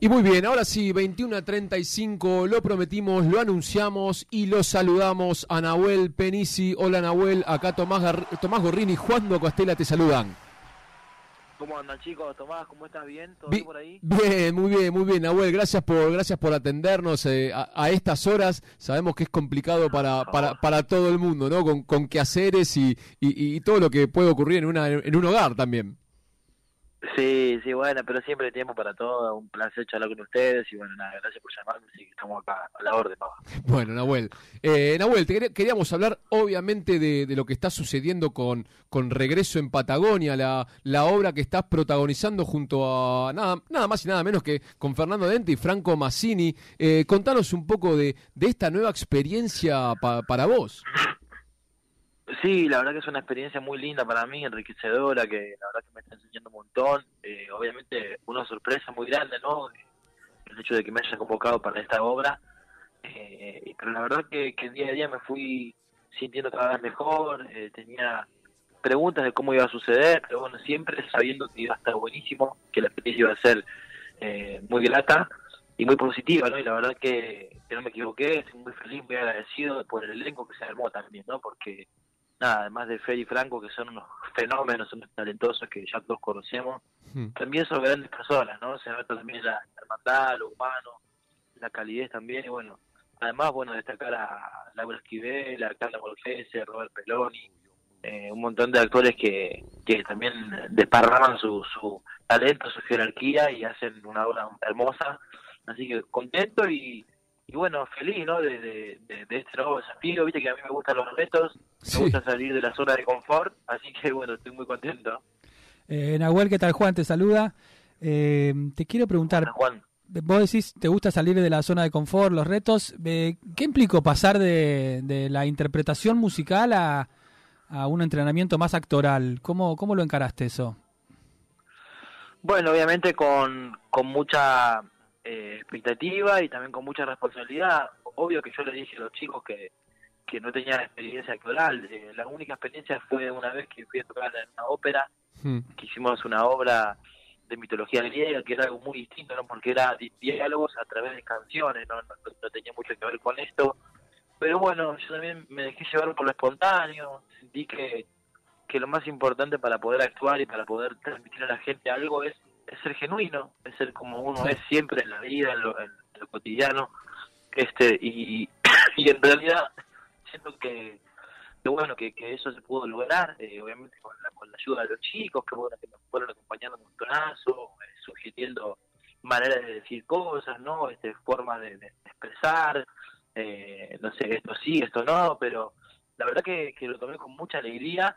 Y muy bien, ahora sí, 21 a 35, lo prometimos, lo anunciamos y lo saludamos a Nahuel Penisi. Hola Nahuel, acá Tomás, Tomás Gorrini y Juan Costela te saludan. ¿Cómo andan chicos? Tomás, ¿cómo estás? ¿Bien? ¿Todo bien por ahí? Bien, muy bien, muy bien. Nahuel, gracias por, gracias por atendernos eh, a, estas horas. Sabemos que es complicado para, para, para todo el mundo, ¿no? Con, con quehaceres y, y, y todo lo que puede ocurrir en, una, en un hogar también. Sí, sí, bueno, pero siempre hay tiempo para todo. Un placer charlar con ustedes y bueno, nada, gracias por llamarme. Así que estamos acá a la orden, papá. Bueno, Nahuel. Eh, Nahuel, queríamos hablar obviamente de, lo que está sucediendo con, con Regreso en Patagonia, la, la obra que estás protagonizando junto a nada, nada más y nada menos que con Fernando Dente y Franco Massini. Eh, contanos un poco de, de esta nueva experiencia para vos. Sí, la verdad que es una experiencia muy linda para mí, enriquecedora, que la verdad que me está enseñando un montón. Eh, obviamente una sorpresa muy grande, ¿no? El hecho de que me haya convocado para esta obra. Eh, pero la verdad que, que, día a día me fui sintiendo cada vez mejor, eh, tenía preguntas de cómo iba a suceder, pero bueno, siempre sabiendo que iba a estar buenísimo, que la experiencia iba a ser muy grata y muy positiva, ¿no? Y la verdad que, que no me equivoqué, estoy muy feliz, muy agradecido por el elenco que se armó también, ¿no? Porque nada, además de Fer y Franco, que son unos fenómenos, unos talentosos que ya todos conocemos, hmm. también son grandes personas, ¿no? Se nota también la hermandad, lo humano, la calidez también, y bueno, además, bueno, destacar a Laura Esquivel, a Carla Molfese, a Robert Peloni, eh, un montón de actores que, que también desparraman su, su talento, su jerarquía y hacen una obra hermosa, así que contento y y bueno, feliz, ¿no? De, de, este nuevo desafío, viste que a mí me gustan los retos, me gusta salir de la zona de confort, así que bueno, estoy muy contento. Eh, Nahuel, ¿qué tal Juan? Te saluda. Eh, te quiero preguntar, Juan. vos decís, te gusta salir de la zona de confort, los retos, eh, ¿qué implicó pasar de, de la interpretación musical a, a un entrenamiento más actoral? ¿Cómo, cómo lo encaraste eso? Bueno, obviamente con, con mucha eh, expectativa y también con mucha responsabilidad. Obvio que yo le dije a los chicos que, que no tenían experiencia actoral. Eh, la única experiencia fue una vez que fui a tocar en una ópera, hmm. que hicimos una obra de mitología griega, que era algo muy distinto, ¿no? porque era diálogos a través de canciones, ¿no? No, tenía mucho que ver con esto. Pero bueno, yo también me dejé llevar por lo espontáneo, sentí que, que lo más importante para poder actuar y para poder transmitir a la gente algo es es ser genuino, es ser como uno es siempre en la vida, en lo, cotidiano, este y, y en realidad siento que, bueno que, eso se pudo lograr, eh, obviamente con la, con la ayuda de los chicos, que bueno que nos fueron acompañando un montonazo, eh, sugiriendo maneras de decir cosas, no, este formas de, expresar, eh, no sé, esto sí, esto no, pero la verdad que, que lo tomé con mucha alegría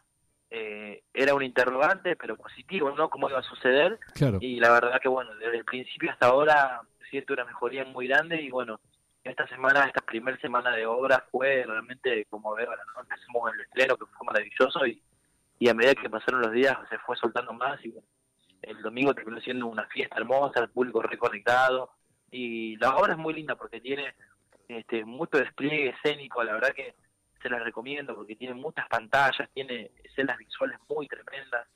eh, era un interrogante, pero positivo, ¿no? ¿Cómo iba a suceder? Y la verdad que, bueno, desde el principio hasta ahora siento una mejoría muy grande y, bueno, esta semana, esta primera semana de obra fue realmente como ver, ¿no? Empezamos el estreno, que fue maravilloso y, y a medida que pasaron los días se fue soltando más y, bueno, el domingo terminó siendo una fiesta hermosa, el público reconectado y la obra es muy linda porque tiene este mucho despliegue escénico, la verdad que se las recomiendo porque tiene muchas pantallas, tiene escenas visuales muy tremendas,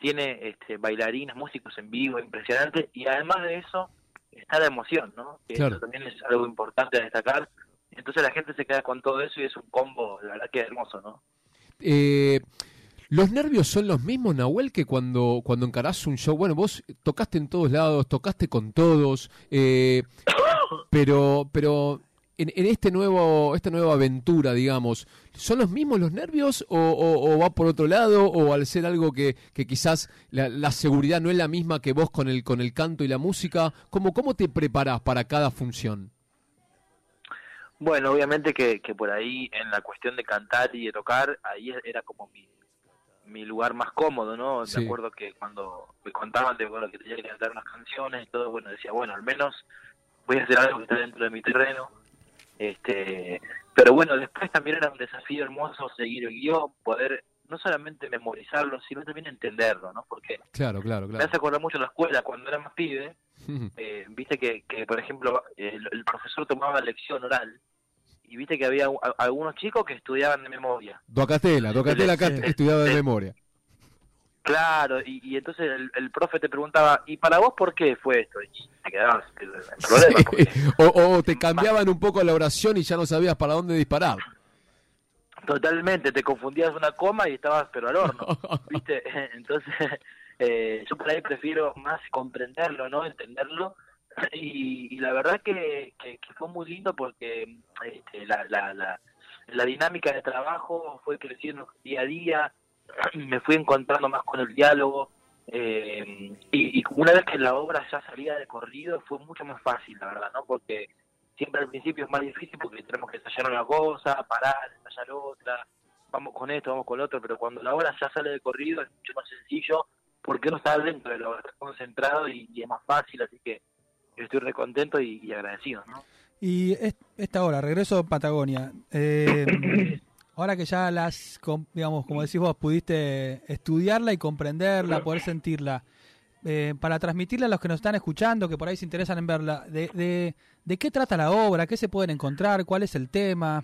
tiene este, bailarines, músicos en vivo, impresionante, y además de eso está la emoción, ¿no? Que eso también es algo importante a destacar. Entonces la gente se queda con todo eso y es un combo, la verdad que hermoso, ¿no? Eh, ¿Los nervios son los mismos, Nahuel, que cuando, cuando encarás un show? Bueno, vos tocaste en todos lados, tocaste con todos, eh, pero, pero en, este nuevo, esta nueva aventura, digamos, ¿son los mismos los nervios o, va por otro lado o al ser algo que, que quizás la, seguridad no es la misma que vos con el, con el canto y la música? ¿Cómo, cómo te preparás para cada función? Bueno, obviamente que, que por ahí en la cuestión de cantar y de tocar, ahí era como mi, mi lugar más cómodo, ¿no? De acuerdo que cuando me contaban de bueno, que tenía que cantar unas canciones y todo, bueno, decía, bueno, al menos voy a hacer algo que está dentro de mi terreno este, pero bueno, después también era un desafío hermoso seguir el guion, poder no solamente memorizarlo, sino también entenderlo, ¿no? Porque claro, claro, claro. me hace acordar mucho la escuela cuando era más pibe, eh, viste que, que, por ejemplo, el, profesor tomaba lección oral y viste que había algunos chicos que estudiaban de memoria. Docatela, Docatela acá estudiaba de memoria. Claro, y, entonces el, profe te preguntaba, ¿y para vos por qué fue esto? Y te quedabas en problema. o, te cambiaban un poco la oración y ya no sabías para dónde disparar. Totalmente, te confundías una coma y estabas pero al horno, ¿viste? Entonces, eh, yo por ahí prefiero más comprenderlo, ¿no? Entenderlo. Y, la verdad que, que, fue muy lindo porque este, la, la, la, la dinámica de trabajo fue creciendo día a día me fui encontrando más con el diálogo eh, y, una vez que la obra ya salía de corrido fue mucho más fácil, la verdad, ¿no? Porque siempre al principio es más difícil porque tenemos que ensayar una cosa, parar, ensayar otra, vamos con esto, vamos con lo otro, pero cuando la obra ya sale de corrido es mucho más sencillo porque no está dentro de la obra, está concentrado y, es más fácil, así que estoy recontento y, y agradecido, ¿no? Y esta hora, regreso a Patagonia. Eh, Ahora que ya las, digamos, como decís vos, pudiste estudiarla y comprenderla, poder sentirla, eh, para transmitirla a los que nos están escuchando, que por ahí se interesan en verla, de, de, qué trata la obra? ¿Qué se pueden encontrar? ¿Cuál es el tema?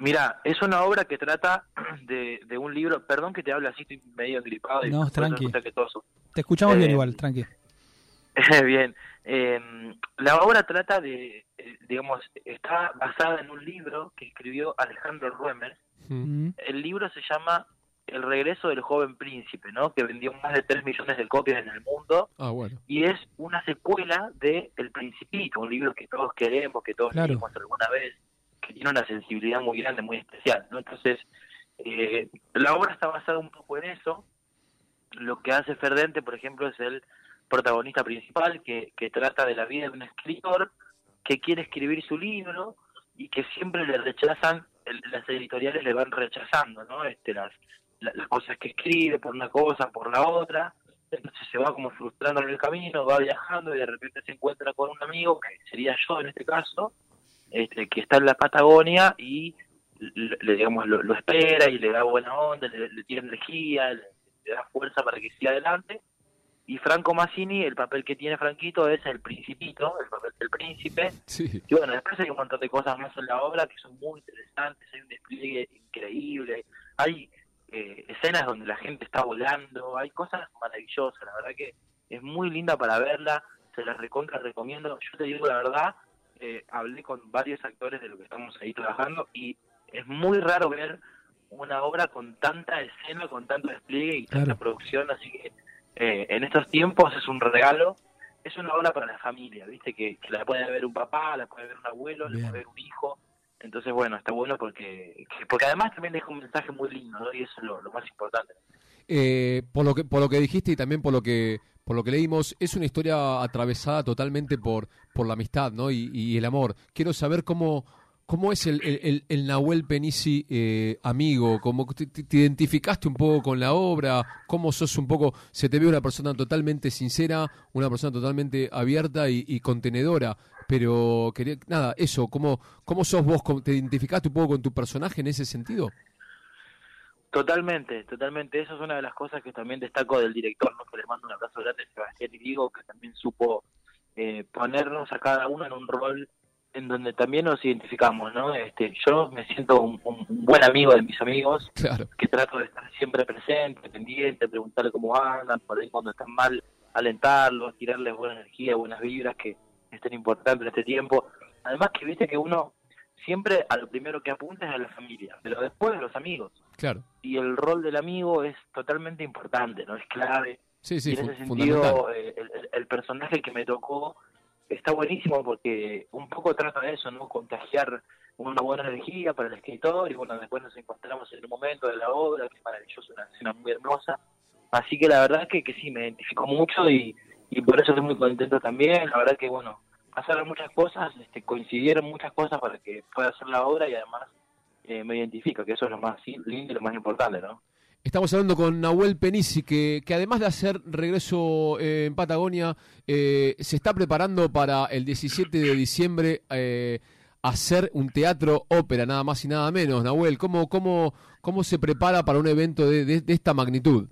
Mira, es una obra que trata de, de un libro, perdón que te hable así, estoy medio gripado. Y no, tranqui. Te escuchamos bien eh, igual, tranqui. bien, eh, la obra trata de, eh, digamos, está basada en un libro que escribió Alejandro Ruemer. Mm. El libro se llama El regreso del joven príncipe, ¿no? Que vendió más de 3 millones de copias en el mundo. Ah, bueno. Y es una secuela de El Principito, un libro que todos queremos, que todos leímos alguna vez, que tiene una sensibilidad muy grande, muy especial, ¿no? Entonces, eh, la obra está basada un poco en eso. Lo que hace Ferdente, por ejemplo, es el protagonista principal que, que trata de la vida de un escritor que quiere escribir su libro y que siempre le rechazan, las editoriales le van rechazando, ¿no? Este, las, las cosas que escribe por una cosa, por la otra, entonces se va como frustrando en el camino, va viajando y de repente se encuentra con un amigo, que sería yo en este caso, este, que está en la Patagonia y le, digamos lo, espera y le da buena onda, le, le tira energía, le, da fuerza para que siga adelante y Franco Massini, el papel que tiene Franquito es el principito, el papel del príncipe. Y bueno, después hay un montón de cosas más en la obra que son muy interesantes, hay un despliegue increíble, hay eh, escenas donde la gente está volando, hay cosas maravillosas, la verdad que es muy linda para verla, se la recontra recomiendo. Yo te digo la verdad, eh, hablé con varios actores de lo que estamos ahí trabajando y es muy raro ver una obra con tanta escena, con tanto despliegue y tanta producción, así que eh, en estos tiempos es un regalo, es una obra para la familia, ¿viste? Que, la puede ver un papá, la puede ver un abuelo, la puede ver un hijo. Entonces, bueno, está bueno porque porque además también deja un mensaje muy lindo, ¿no? Y eso es lo, más importante. Eh, por lo que por lo que dijiste y también por lo que por lo que leímos es una historia atravesada totalmente por por la amistad, ¿no? Y, y el amor. Quiero saber cómo ¿Cómo es el, el, el Nahuel Penisi eh, amigo? ¿Cómo te, identificaste un poco con la obra? ¿Cómo sos un poco, se te ve una persona totalmente sincera, una persona totalmente abierta y, contenedora? Pero quería, nada, eso, ¿cómo, ¿cómo sos vos? ¿Te identificaste un poco con tu personaje en ese sentido? Totalmente, totalmente. Eso es una de las cosas que también destaco del director, ¿no? que le mando un abrazo grande a Sebastián y digo que también supo eh, ponernos a cada uno en un rol en donde también nos identificamos, ¿no? Este, yo me siento un, buen amigo de mis amigos, que trato de estar siempre presente, pendiente, preguntarle cómo andan, por ahí cuando están mal, alentarlos, tirarles buena energía, buenas vibras que estén importantes en este tiempo. Además que viste que uno siempre a lo primero que apunta es a la familia, pero después a los amigos. Claro. Y el rol del amigo es totalmente importante, ¿no? Es clave. Sí, sí, y en ese sentido, eh, el personaje que me tocó está buenísimo porque un poco trata de eso, ¿no? Contagiar una buena energía para el escritor y bueno, después nos encontramos en un momento de la obra, que es maravilloso, una escena muy hermosa. Así que la verdad que, que sí, me identifico mucho y, y por eso estoy muy contento también. La verdad que bueno, pasaron muchas cosas, este, coincidieron muchas cosas para que pueda hacer la obra y además eh, me identifico, que eso es lo más lindo y lo más importante, ¿no? Estamos hablando con Nahuel Penisi, que, que además de hacer regreso eh, en Patagonia, eh, se está preparando para el 17 de diciembre eh, hacer un teatro ópera, nada más y nada menos. Nahuel, ¿cómo, cómo, cómo se prepara para un evento de, de, esta magnitud?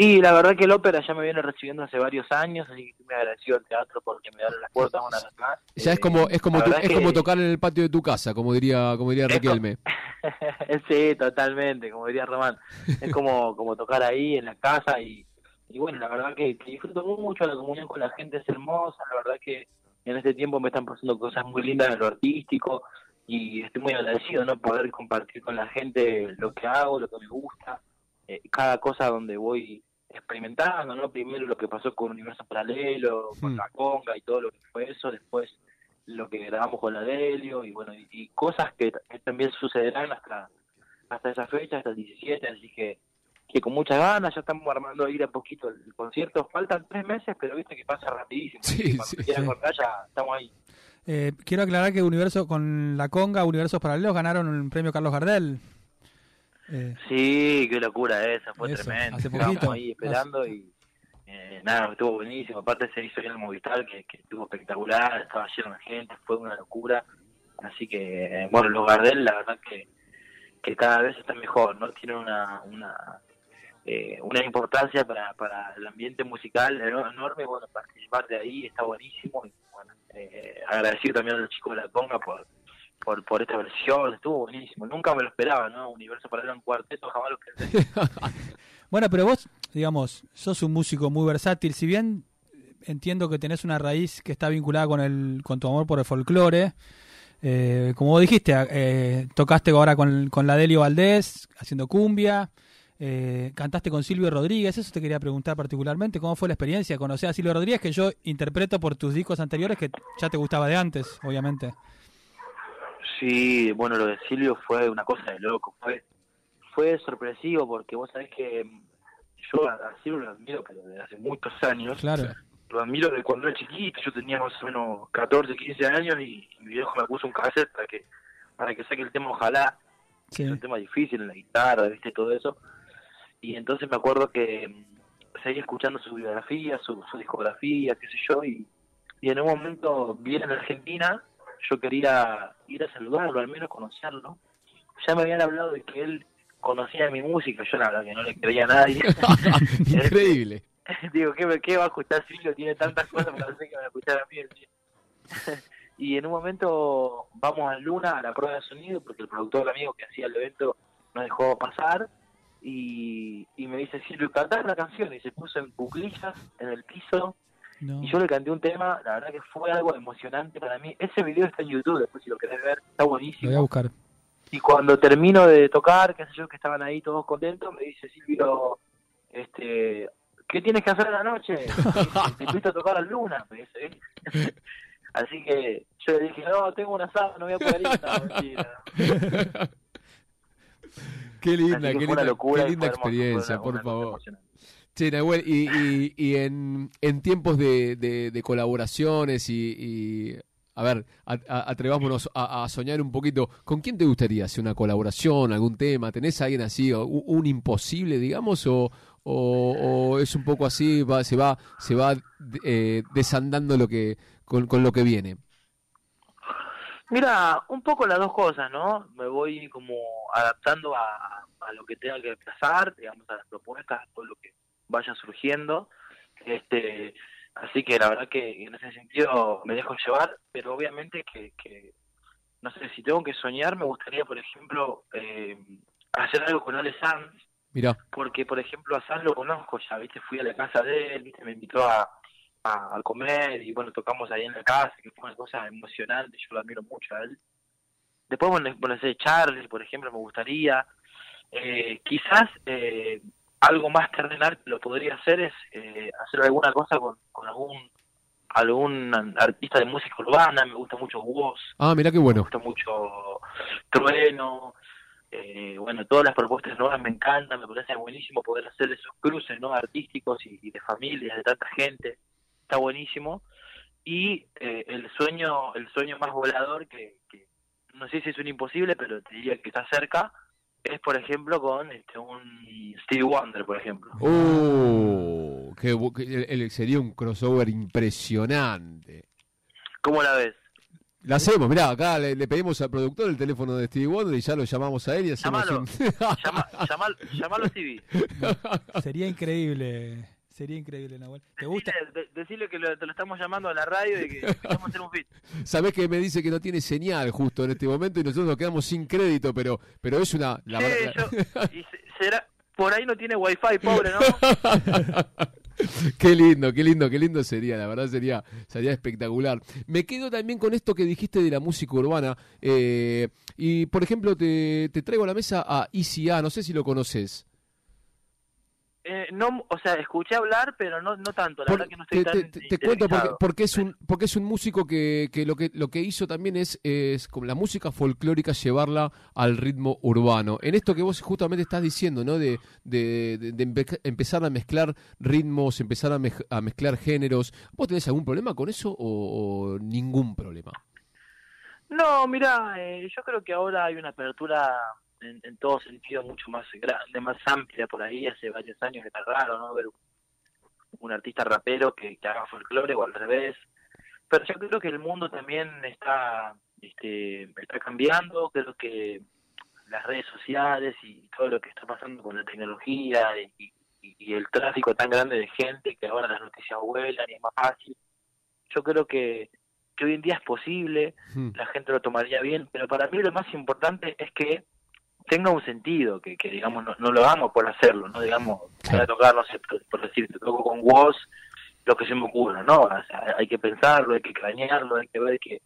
Y la verdad que el ópera ya me viene recibiendo hace varios años, así que me agradecido al teatro porque me dan las puertas una vez más. Ya es como es como es como tocar en el patio de tu casa, como diría como diría Riquelme. sí, totalmente, como diría Román. Es como como tocar ahí en la casa y, y bueno, la verdad que, disfruto mucho la comunión con la gente es hermosa, la verdad que en este tiempo me están pasando cosas muy lindas en lo artístico y estoy muy agradecido no poder compartir con la gente lo que hago, lo que me gusta, eh, cada cosa donde voy experimentando, ¿no? Primero lo que pasó con Universo Paralelo, con hmm. la conga y todo lo que fue eso, después lo que grabamos con la Delio y bueno, y, cosas que, también sucederán hasta hasta esa fecha, hasta el 17, así que que con muchas ganas, ya estamos armando ir a poquito el, concierto, faltan tres meses, pero viste que pasa rapidísimo, sí, sí, ya estamos ahí. Eh, quiero aclarar que Universo con la conga, Universos Paralelos ganaron un premio Carlos Gardel. Eh, sí, qué locura esa, fue tremendo. Hace poquito. ahí esperando y eh, nada, estuvo buenísimo. Aparte se hizo bien el Movistar, que, estuvo espectacular, estaba lleno de gente, fue una locura. Así que, eh, bueno, los Gardel, la verdad que, que cada vez están mejor, ¿no? Tienen una, una, eh, una importancia para, para el ambiente musical enorme. Bueno, participar de ahí está buenísimo. Y, bueno, eh, agradecido también a los chicos de la Conga por por, por esta versión, estuvo buenísimo. Nunca me lo esperaba, ¿no? Universo para un cuarteto, jamás lo pensé. bueno, pero vos, digamos, sos un músico muy versátil. Si bien entiendo que tenés una raíz que está vinculada con, el, con tu amor por el folclore, eh, como vos dijiste, eh, tocaste ahora con, con la Delio Valdés, haciendo cumbia. Eh, cantaste con Silvio Rodríguez, eso te quería preguntar particularmente, ¿cómo fue la experiencia? Conocer a Silvio Rodríguez, que yo interpreto por tus discos anteriores, que ya te gustaba de antes, obviamente. Sí, bueno, lo de Silvio fue una cosa de loco, fue fue sorpresivo porque vos sabés que yo a Silvio lo admiro pero desde hace muchos años. Claro. Lo admiro de cuando era chiquito, yo tenía más o menos 14, 15 años y, mi viejo me puso un cassette para que para que saque el tema Ojalá, que es un tema difícil en la guitarra, viste, todo eso. Y entonces me acuerdo que mm, seguía escuchando su biografía, su, su discografía, qué sé yo, y, y en un momento viene en Argentina yo quería ir a saludarlo, al menos conocerlo. Ya me habían hablado de que él conocía mi música, yo la verdad que no le creía a nadie. Increíble. Digo, ¿qué, ¿qué va a escuchar Silvio? Tiene tantas cosas, pero sé que va a escuchar a mí. y en un momento vamos a Luna a la prueba de sonido, porque el productor amigo que hacía el evento nos dejó pasar. Y, y me dice, Silvio, cantar la canción. Y se puso en buclillas en el piso y yo le canté un tema, la verdad que fue algo emocionante para mí. Ese video está en YouTube, después si lo querés ver, está buenísimo. Lo voy a buscar. Y cuando termino de tocar, qué sé yo, que estaban ahí todos contentos, me dice Silvio, este, ¿qué tienes que hacer en la noche? Te invito a tocar a luna, me dice. Así que yo le dije, no, tengo una sala, no voy a poder ir. qué linda, qué linda, qué linda experiencia, por favor. Sí, Nahuel, y, y, en, en, tiempos de, de, colaboraciones y, a ver, atrevámonos a, soñar un poquito, ¿con quién te gustaría hacer una colaboración, algún tema? ¿Tenés a alguien así, un, imposible, digamos, o, o, es un poco así, va, se va, se va eh, desandando lo que, con, con lo que viene? Mira, un poco las dos cosas, ¿no? Me voy como adaptando a, a lo que tenga que pasar, digamos, a las propuestas, a todo lo que vaya surgiendo. Este, así que la verdad que en ese sentido me dejo llevar, pero obviamente que, que no sé, si tengo que soñar, me gustaría, por ejemplo, eh, hacer algo con Ale Sanz. Mira. Porque, por ejemplo, a Sanz lo conozco ya, ¿viste? Fui a la casa de él, ¿viste? Me invitó a, a, comer y, bueno, tocamos ahí en la casa, que fue una cosa emocionante, yo lo admiro mucho a él. Después, bueno, bueno sé, Charles, por ejemplo, me gustaría. Eh, quizás eh, algo más terrenal que lo podría hacer es eh, hacer alguna cosa con, algún algún artista de música urbana, me gusta mucho Woz. Ah, mira qué bueno. Me gusta mucho Trueno. Eh, bueno, todas las propuestas nuevas me encantan, me parece buenísimo poder hacer esos cruces no artísticos y, de familias, de tanta gente. Está buenísimo. Y eh, el sueño el sueño más volador que, que no sé si es un imposible, pero te diría que está cerca, es, por ejemplo, con este, un Stevie Wonder, por ejemplo. ¡Uh! Que, sería un crossover impresionante. ¿Cómo la ves? La hacemos, mirá, acá le, pedimos al productor el teléfono de Stevie Wonder y ya lo llamamos a él y hacemos llamalo, llamalo a Stevie. Sería increíble. Sería increíble, Nahuel. ¿Te gusta? decirle que lo, te lo estamos llamando a la radio y que vamos a hacer un fit. Sabés que me dice que no tiene señal justo en este momento y nosotros nos quedamos sin crédito, pero pero es una... La y será, por ahí no tiene wifi, pobre, ¿no? qué lindo, qué lindo, qué lindo sería, la verdad sería, sería espectacular. Me quedo también con esto que dijiste de la música urbana. Eh, y por ejemplo, te, te traigo a la mesa a ICA, no sé si lo conoces. Eh, no, o sea, escuché hablar, pero no, no tanto. La verdad que no estoy te, tan te, te cuento porque, porque, es un porque es un músico que, que lo que lo que hizo también es es con la música folclórica llevarla al ritmo urbano. En esto que vos justamente estás diciendo, ¿no? De, de, de empezar a mezclar ritmos, empezar a, a, mezclar géneros. ¿Vos tenés algún problema con eso o, ningún problema? No, mira, eh, yo creo que ahora hay una apertura en, en, todo sentido mucho más grande, más amplia por ahí. Hace varios años está raro, ¿no? Ver un artista rapero que, que haga folclore o al revés. Pero yo creo que el mundo también está, este, está cambiando. Creo que las redes sociales y todo lo que está pasando con la tecnología y, y, el tráfico tan grande de gente que ahora las noticias vuelan y es más fácil. Yo creo que, que hoy en día es posible, hmm. la gente lo tomaría bien, pero para mí lo más importante es que tenga un sentido, que, que digamos, no, lo hagamos por hacerlo, no digamos, para tocar, no sé, por, decir, te toco con vos lo que se me ocurra, ¿no? hay que pensarlo, hay que cranearlo, hay que ver que,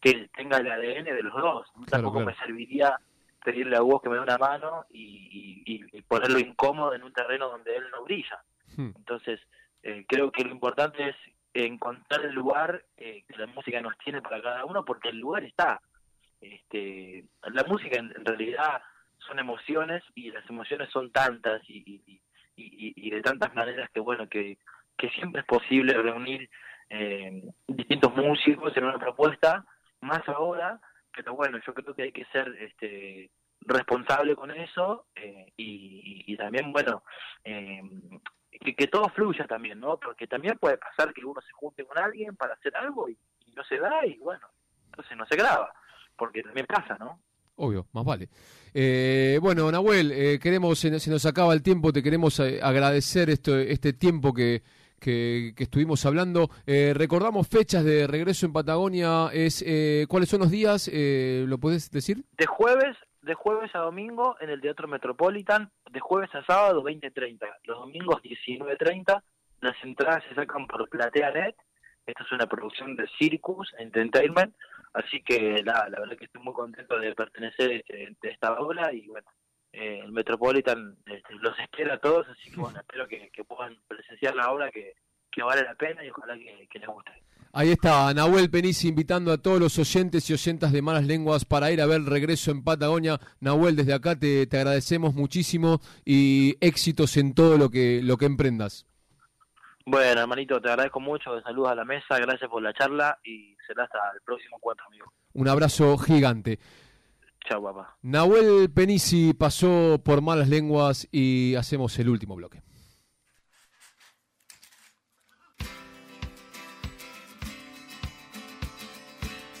que tenga el ADN de los dos. Tampoco me serviría pedirle a vos que me dé una mano y, y, ponerlo incómodo en un terreno donde él no brilla. Hmm. Entonces, eh, creo que lo importante es encontrar el lugar eh, que la música nos tiene para cada uno, porque el lugar está. Este, la música en realidad emociones y las emociones son tantas y, y, de tantas maneras que bueno que, que siempre es posible reunir eh, distintos músicos en una propuesta más ahora pero bueno yo creo que hay que ser este responsable con eso eh, y, también bueno eh, que, todo fluya también no porque también puede pasar que uno se junte con alguien para hacer algo y no se da y bueno entonces no se graba porque también pasa no Obvio, más vale. Eh, bueno, Nahuel, eh, queremos, se, nos acaba el tiempo, te queremos eh, agradecer esto, este tiempo que, que, estuvimos hablando. recordamos fechas de regreso en Patagonia, es ¿cuáles son los días? ¿Lo puedes decir? De jueves, de jueves a domingo en el Teatro Metropolitan, de jueves a sábado 20.30, los domingos 19.30, las entradas se sacan por PlateaNet, esta es una producción de Circus Entertainment, Así que la verdad que estoy muy contento de pertenecer este, a esta obra y bueno, eh, el Metropolitan este, los espera a todos, así que bueno, espero que, puedan presenciar la obra que, vale la pena y ojalá que, les guste. Ahí está Nahuel Penici invitando a todos los oyentes y oyentas de Malas Lenguas para ir a ver Regreso en Patagonia. Nahuel, desde acá te, te agradecemos muchísimo y éxitos en todo lo que, lo que emprendas. Bueno, hermanito, te agradezco mucho. Saludos a la mesa, gracias por la charla y será hasta el próximo encuentro, amigo. Un abrazo gigante. Chao, papá. Nahuel Penisi pasó por malas lenguas y hacemos el último bloque.